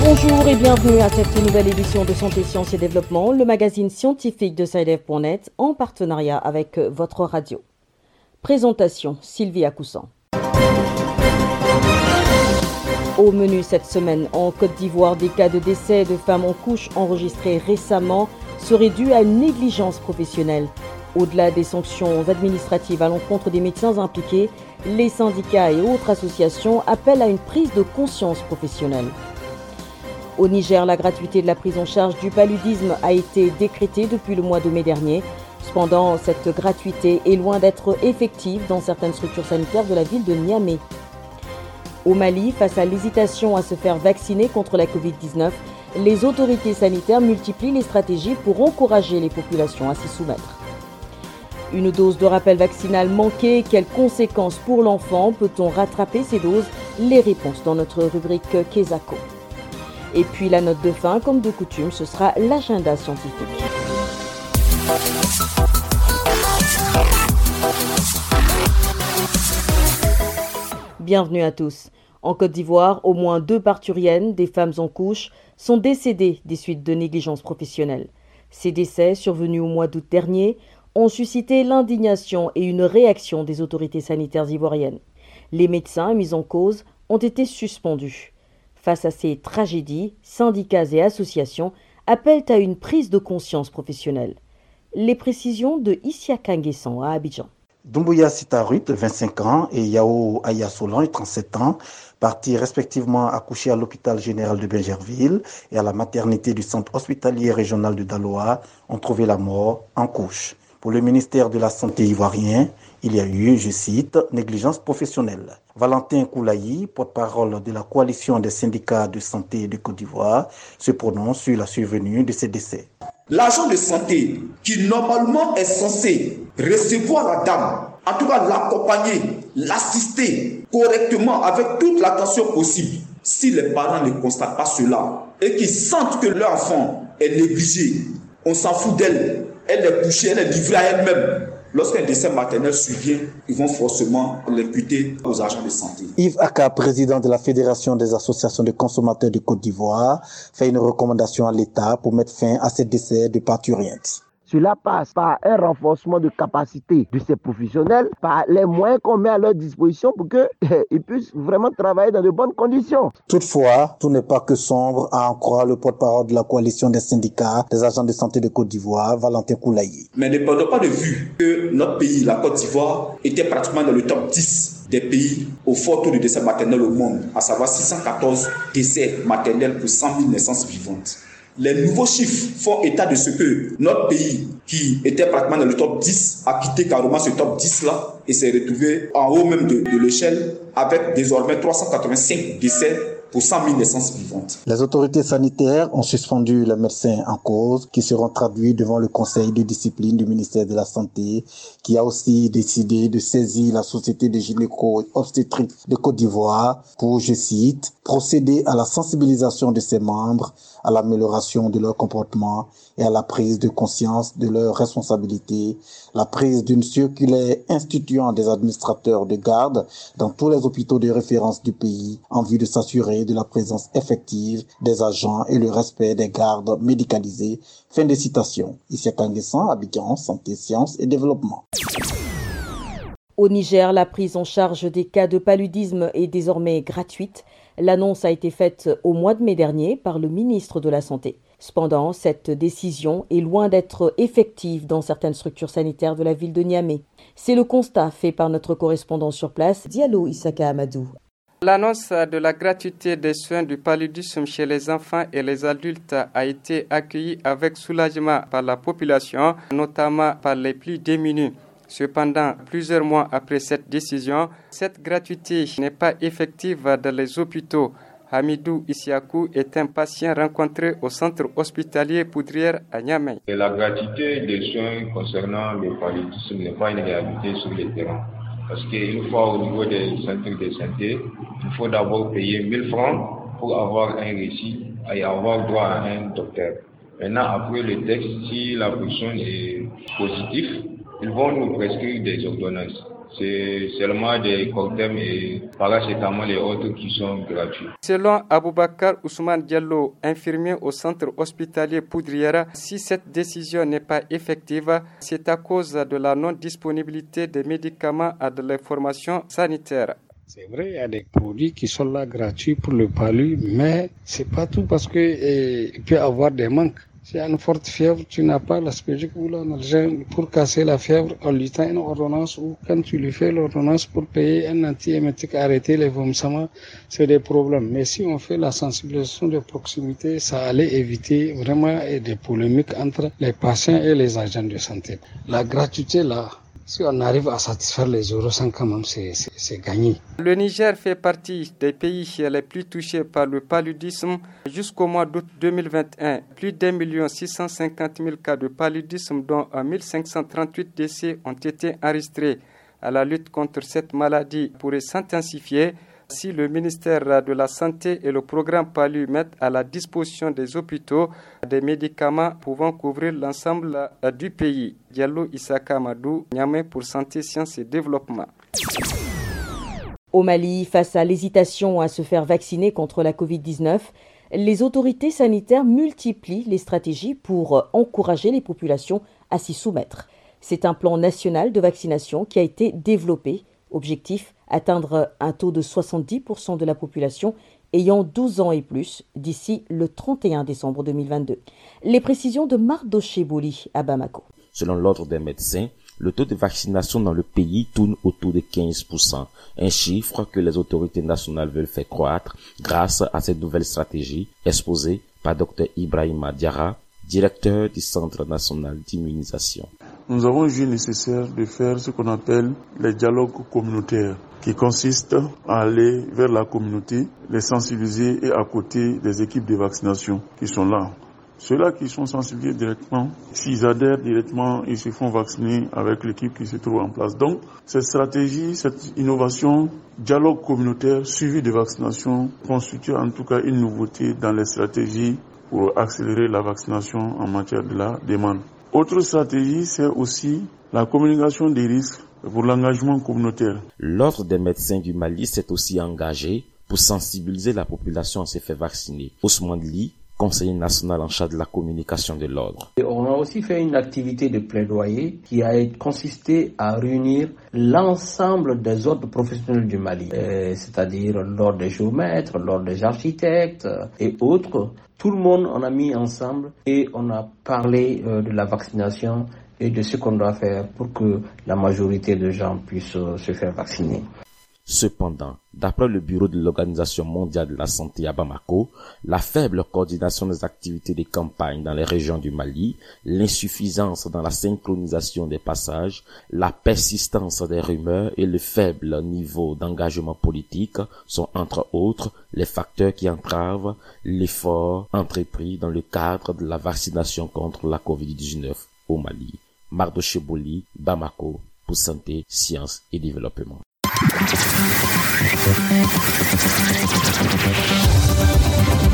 Bonjour et bienvenue à cette nouvelle édition de Santé, Sciences et Développement, le magazine scientifique de SciDev.net en partenariat avec votre radio. Présentation Sylvie Acoussan. Au menu cette semaine, en Côte d'Ivoire, des cas de décès de femmes en couche enregistrés récemment seraient dus à une négligence professionnelle. Au-delà des sanctions administratives à l'encontre des médecins impliqués, les syndicats et autres associations appellent à une prise de conscience professionnelle. Au Niger, la gratuité de la prise en charge du paludisme a été décrétée depuis le mois de mai dernier. Cependant, cette gratuité est loin d'être effective dans certaines structures sanitaires de la ville de Niamey. Au Mali, face à l'hésitation à se faire vacciner contre la Covid-19, les autorités sanitaires multiplient les stratégies pour encourager les populations à s'y soumettre. Une dose de rappel vaccinal manquée, quelles conséquences pour l'enfant Peut-on rattraper ces doses? Les réponses dans notre rubrique Kesako. Et puis la note de fin, comme de coutume, ce sera l'agenda scientifique. Bienvenue à tous. En Côte d'Ivoire, au moins deux parturiennes, des femmes en couche, sont décédées des suites de négligence professionnelle. Ces décès, survenus au mois d'août dernier, ont suscité l'indignation et une réaction des autorités sanitaires ivoiriennes. Les médecins mis en cause ont été suspendus. Face à ces tragédies, syndicats et associations appellent à une prise de conscience professionnelle. Les précisions de Issia Kanguessan à Abidjan. Doumbouya Sitarut, 25 ans, et Yao Ayasolan, 37 ans, partis respectivement accoucher à l'hôpital général de Bergerville et à la maternité du centre hospitalier régional de Daloa, ont trouvé la mort en couche. Pour le ministère de la Santé ivoirien, il y a eu, je cite, négligence professionnelle. Valentin Koulayi, porte-parole de la coalition des syndicats de santé de Côte d'Ivoire, se prononce sur la survenue de ces décès. L'agent de santé qui normalement est censé recevoir la dame, en tout cas l'accompagner, l'assister correctement avec toute l'attention possible, si les parents ne constatent pas cela et qu'ils sentent que leur enfant est négligé, on s'en fout d'elle, elle est couchée, elle est livrée à elle-même, Lorsqu'un décès maternel survient, ils vont forcément l'imputer aux agents de santé. Yves Aka, président de la Fédération des associations de consommateurs de Côte d'Ivoire, fait une recommandation à l'État pour mettre fin à ces décès de parturientes. Cela passe par un renforcement de capacité de ces professionnels, par les moyens qu'on met à leur disposition pour qu'ils puissent vraiment travailler dans de bonnes conditions. Toutefois, tout n'est pas que sombre, à en croire le porte-parole de la coalition des syndicats des agents de santé de Côte d'Ivoire, Valentin Koulayi. Mais ne perdons pas de vue que notre pays, la Côte d'Ivoire, était pratiquement dans le top 10 des pays au fort taux de décès maternel au monde, à savoir 614 décès maternels pour 100 000 naissances vivantes. Les nouveaux chiffres font état de ce que notre pays, qui était pratiquement dans le top 10, a quitté carrément ce top 10-là et s'est retrouvé en haut même de, l'échelle avec désormais 385 décès pour 100 000 naissances vivantes. Les autorités sanitaires ont suspendu les médecins en cause qui seront traduits devant le conseil de discipline du ministère de la Santé qui a aussi décidé de saisir la société de gynéco-obstétrique de Côte d'Ivoire pour, je cite, procéder à la sensibilisation de ses membres, à l'amélioration de leur comportement et à la prise de conscience de leurs responsabilités, la prise d'une circulaire instituant des administrateurs de garde dans tous les hôpitaux de référence du pays en vue de s'assurer de la présence effective des agents et le respect des gardes médicalisés. Fin de citation. Ici à Kanguessan, Abidjan, Santé, Sciences et Développement. Au Niger, la prise en charge des cas de paludisme est désormais gratuite. L'annonce a été faite au mois de mai dernier par le ministre de la Santé. Cependant, cette décision est loin d'être effective dans certaines structures sanitaires de la ville de Niamey. C'est le constat fait par notre correspondant sur place, Diallo Isaka Amadou. L'annonce de la gratuité des soins du paludisme chez les enfants et les adultes a été accueillie avec soulagement par la population, notamment par les plus démunis. Cependant, plusieurs mois après cette décision, cette gratuité n'est pas effective dans les hôpitaux. Hamidou Isiakou est un patient rencontré au centre hospitalier Poudrière à Niamey. La gratuité des soins concernant le paludisme n'est pas une réalité sur le terrain. Parce qu'une fois au niveau des centres de santé, il faut d'abord payer 1000 francs pour avoir un récit et avoir droit à un docteur. Maintenant, après le texte, si la personne est positive, ils vont nous prescrire des ordonnances. C'est seulement des cocktails et paracétamol et autres qui sont gratuits. Selon Aboubakar Ousmane Diallo, infirmier au centre hospitalier Poudriera, si cette décision n'est pas effective, c'est à cause de la non-disponibilité des médicaments à de l'information sanitaire. C'est vrai, il y a des produits qui sont là gratuits pour le palu, mais c'est pas tout parce que eh, il peut y avoir des manques. Si a une forte fièvre, tu n'as pas l'aspégique ou l'analgène pour casser la fièvre, on lui une ordonnance ou quand tu lui fais l'ordonnance pour payer un antiémétique, arrêter les vomissements, c'est des problèmes. Mais si on fait la sensibilisation de proximité, ça allait éviter vraiment des polémiques entre les patients et les agents de santé. La gratuité là, si on arrive à satisfaire les euros quand même, c'est gagné. Le Niger fait partie des pays les plus touchés par le paludisme. Jusqu'au mois d'août 2021, plus d'un million six cent cinquante mille cas de paludisme, dont 1538 décès ont été enregistrés. À la lutte contre cette maladie pourrait s'intensifier si le ministère de la Santé et le programme PALU mettent à la disposition des hôpitaux des médicaments pouvant couvrir l'ensemble du pays. Diallo Isaka Madou, Niamey pour Santé, Sciences et Développement. Au Mali, face à l'hésitation à se faire vacciner contre la Covid-19, les autorités sanitaires multiplient les stratégies pour encourager les populations à s'y soumettre. C'est un plan national de vaccination qui a été développé. Objectif atteindre un taux de 70% de la population ayant 12 ans et plus d'ici le 31 décembre 2022. Les précisions de Marc Cheboli à Bamako. Selon l'ordre des médecins, le taux de vaccination dans le pays tourne autour de 15%, un chiffre que les autorités nationales veulent faire croître grâce à cette nouvelle stratégie exposée par Dr Ibrahima Diarra, directeur du Centre national d'immunisation. Nous avons jugé nécessaire de faire ce qu'on appelle les dialogues communautaires qui consiste à aller vers la communauté, les sensibiliser et à côté des équipes de vaccination qui sont là. Ceux-là qui sont sensibilisés directement, s'ils adhèrent directement, ils se font vacciner avec l'équipe qui se trouve en place. Donc, cette stratégie, cette innovation, dialogue communautaire suivi de vaccination constitue en tout cas une nouveauté dans les stratégies pour accélérer la vaccination en matière de la demande. Autre stratégie, c'est aussi la communication des risques pour l'engagement communautaire. L'Ordre des médecins du Mali s'est aussi engagé pour sensibiliser la population à se faire vacciner. Ousmane Li, conseiller national en charge de la communication de l'ordre. On a aussi fait une activité de plaidoyer qui a consisté à réunir l'ensemble des ordres professionnels du Mali, euh, c'est-à-dire l'ordre des géomètres, l'ordre des architectes et autres. Tout le monde en a mis ensemble et on a parlé euh, de la vaccination et de ce qu'on doit faire pour que la majorité de gens puissent euh, se faire vacciner. Cependant, d'après le Bureau de l'Organisation mondiale de la santé à Bamako, la faible coordination des activités des campagnes dans les régions du Mali, l'insuffisance dans la synchronisation des passages, la persistance des rumeurs et le faible niveau d'engagement politique sont entre autres les facteurs qui entravent l'effort entrepris dans le cadre de la vaccination contre la COVID-19 au Mali. Mardo Cheboli, Bamako, pour santé, sciences et développement.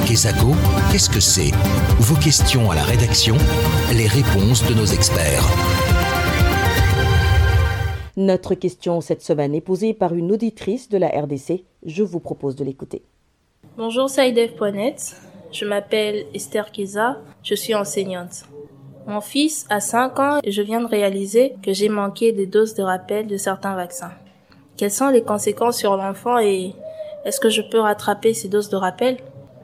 Kesako, qu'est-ce que c'est? Vos questions à la rédaction, les réponses de nos experts. Notre question cette semaine est posée par une auditrice de la RDC. Je vous propose de l'écouter. Bonjour Saïdev.net, je m'appelle Esther Kiza, je suis enseignante. Mon fils a 5 ans et je viens de réaliser que j'ai manqué des doses de rappel de certains vaccins. Quelles sont les conséquences sur l'enfant et est-ce que je peux rattraper ces doses de rappel?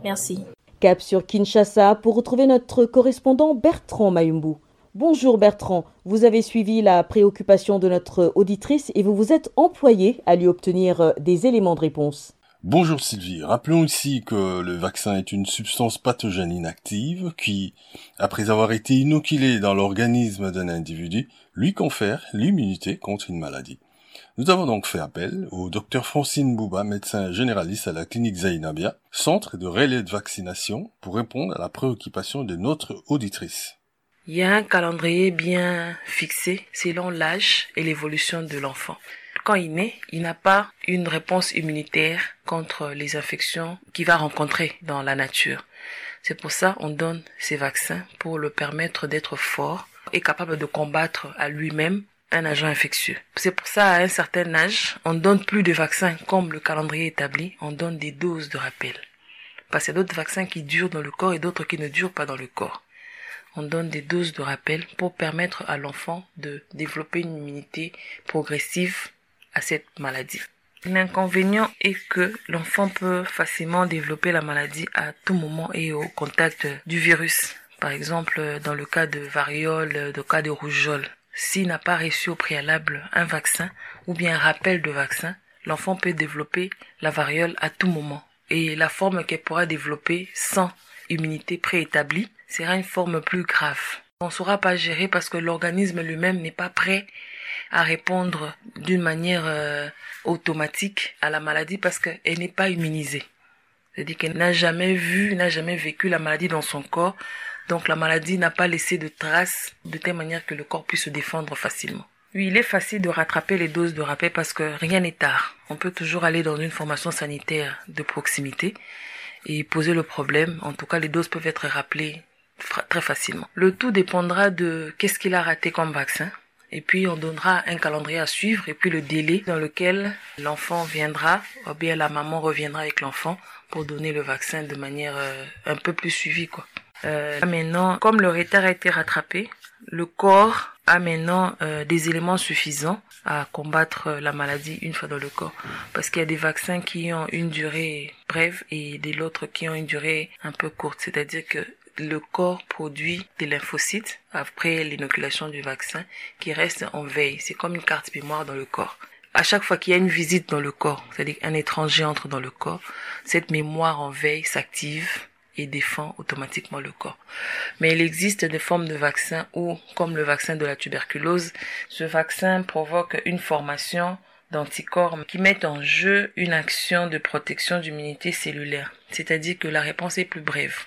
Merci. Cap sur Kinshasa pour retrouver notre correspondant Bertrand Mayumbu. Bonjour Bertrand, vous avez suivi la préoccupation de notre auditrice et vous vous êtes employé à lui obtenir des éléments de réponse. Bonjour Sylvie. Rappelons ici que le vaccin est une substance pathogène inactive qui, après avoir été inoculée dans l'organisme d'un individu, lui confère l'immunité contre une maladie. Nous avons donc fait appel au docteur Francine Bouba, médecin généraliste à la clinique Zainabia, centre de relais de vaccination, pour répondre à la préoccupation de notre auditrice. Il y a un calendrier bien fixé selon l'âge et l'évolution de l'enfant quand il naît, il n'a pas une réponse immunitaire contre les infections qu'il va rencontrer dans la nature. C'est pour ça qu'on donne ces vaccins pour le permettre d'être fort et capable de combattre à lui-même un agent infectieux. C'est pour ça, à un certain âge, on donne plus de vaccins comme le calendrier établi, on donne des doses de rappel. Parce qu'il y a d'autres vaccins qui durent dans le corps et d'autres qui ne durent pas dans le corps. On donne des doses de rappel pour permettre à l'enfant de développer une immunité progressive cette maladie. L'inconvénient est que l'enfant peut facilement développer la maladie à tout moment et au contact du virus. Par exemple, dans le cas de variole, dans le cas de rougeole. S'il n'a pas reçu au préalable un vaccin ou bien un rappel de vaccin, l'enfant peut développer la variole à tout moment. Et la forme qu'elle pourra développer sans immunité préétablie sera une forme plus grave. On ne saura pas gérer parce que l'organisme lui-même n'est pas prêt à répondre d'une manière euh, automatique à la maladie parce qu'elle n'est pas immunisée. C'est-à-dire qu'elle n'a jamais vu, n'a jamais vécu la maladie dans son corps. Donc la maladie n'a pas laissé de traces de telle manière que le corps puisse se défendre facilement. Oui, il est facile de rattraper les doses de rappel parce que rien n'est tard. On peut toujours aller dans une formation sanitaire de proximité et poser le problème. En tout cas, les doses peuvent être rappelées très facilement. Le tout dépendra de qu'est-ce qu'il a raté comme vaccin. Et puis on donnera un calendrier à suivre et puis le délai dans lequel l'enfant viendra, ou bien la maman reviendra avec l'enfant pour donner le vaccin de manière euh, un peu plus suivie quoi. Euh, maintenant, comme le retard a été rattrapé, le corps a maintenant euh, des éléments suffisants à combattre la maladie une fois dans le corps. Parce qu'il y a des vaccins qui ont une durée brève et des autres qui ont une durée un peu courte. C'est-à-dire que le corps produit des lymphocytes après l'inoculation du vaccin qui restent en veille. C'est comme une carte mémoire dans le corps. À chaque fois qu'il y a une visite dans le corps, c'est-à-dire qu'un étranger entre dans le corps, cette mémoire en veille s'active et défend automatiquement le corps. Mais il existe des formes de vaccins où, comme le vaccin de la tuberculose, ce vaccin provoque une formation d'anticorps qui mettent en jeu une action de protection d'immunité cellulaire. C'est-à-dire que la réponse est plus brève.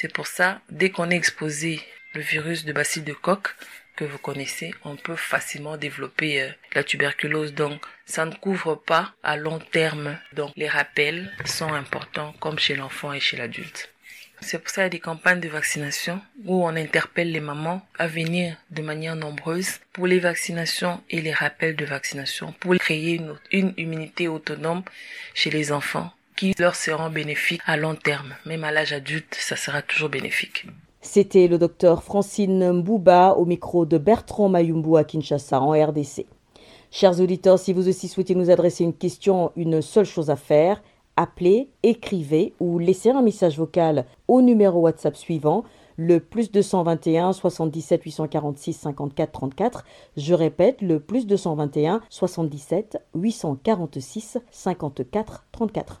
C'est pour ça, dès qu'on est exposé le virus de bacille de coque que vous connaissez, on peut facilement développer euh, la tuberculose. Donc, ça ne couvre pas à long terme. Donc, les rappels sont importants comme chez l'enfant et chez l'adulte. C'est pour ça qu'il y a des campagnes de vaccination où on interpelle les mamans à venir de manière nombreuse pour les vaccinations et les rappels de vaccination pour créer une, une immunité autonome chez les enfants qui leur seront bénéfiques à long terme. Même à l'âge adulte, ça sera toujours bénéfique. C'était le docteur Francine Mbouba au micro de Bertrand Mayumbu à Kinshasa en RDC. Chers auditeurs, si vous aussi souhaitez nous adresser une question, une seule chose à faire, appelez, écrivez ou laissez un message vocal au numéro WhatsApp suivant, le plus 221 77 846 54 34. Je répète, le plus 221 77 846 54 34.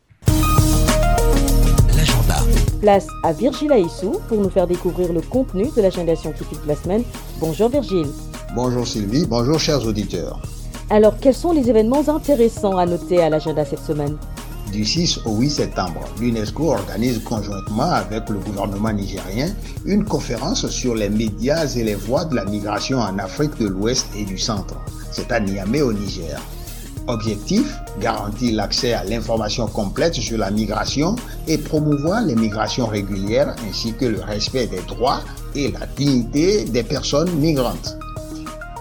Place à Virgile Aissou pour nous faire découvrir le contenu de l'agenda scientifique de la semaine. Bonjour Virgile. Bonjour Sylvie, bonjour chers auditeurs. Alors, quels sont les événements intéressants à noter à l'agenda cette semaine? Du 6 au 8 septembre, l'UNESCO organise conjointement avec le gouvernement nigérien une conférence sur les médias et les voies de la migration en Afrique de l'Ouest et du Centre. C'est à Niamey au Niger. Objectif, garantir l'accès à l'information complète sur la migration et promouvoir les migrations régulières ainsi que le respect des droits et la dignité des personnes migrantes.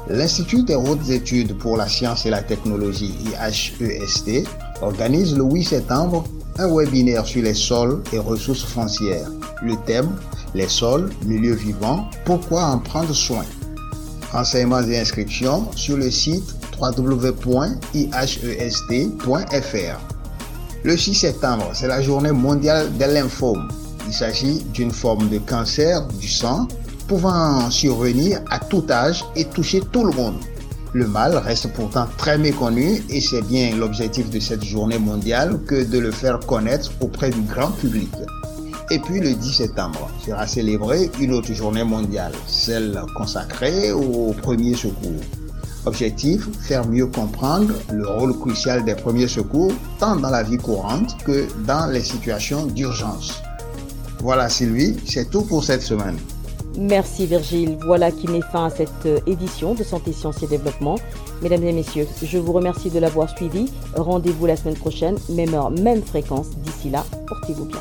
L'Institut des hautes études pour la science et la technologie IHEST organise le 8 septembre un webinaire sur les sols et ressources foncières. Le thème, les sols, milieux vivants, pourquoi en prendre soin? Renseignements et inscriptions sur le site www.ihest.fr. Le 6 septembre, c'est la journée mondiale des lymphomes. Il s'agit d'une forme de cancer du sang pouvant survenir à tout âge et toucher tout le monde. Le mal reste pourtant très méconnu et c'est bien l'objectif de cette journée mondiale que de le faire connaître auprès du grand public. Et puis le 10 septembre sera célébrée une autre journée mondiale, celle consacrée aux premiers secours. Objectif, faire mieux comprendre le rôle crucial des premiers secours, tant dans la vie courante que dans les situations d'urgence. Voilà Sylvie, c'est tout pour cette semaine. Merci Virgile. Voilà qui met fin à cette euh, édition de Santé, Sciences et Développement. Mesdames et messieurs, je vous remercie de l'avoir suivi. Rendez-vous la semaine prochaine, même heure, même fréquence. D'ici là, portez-vous bien.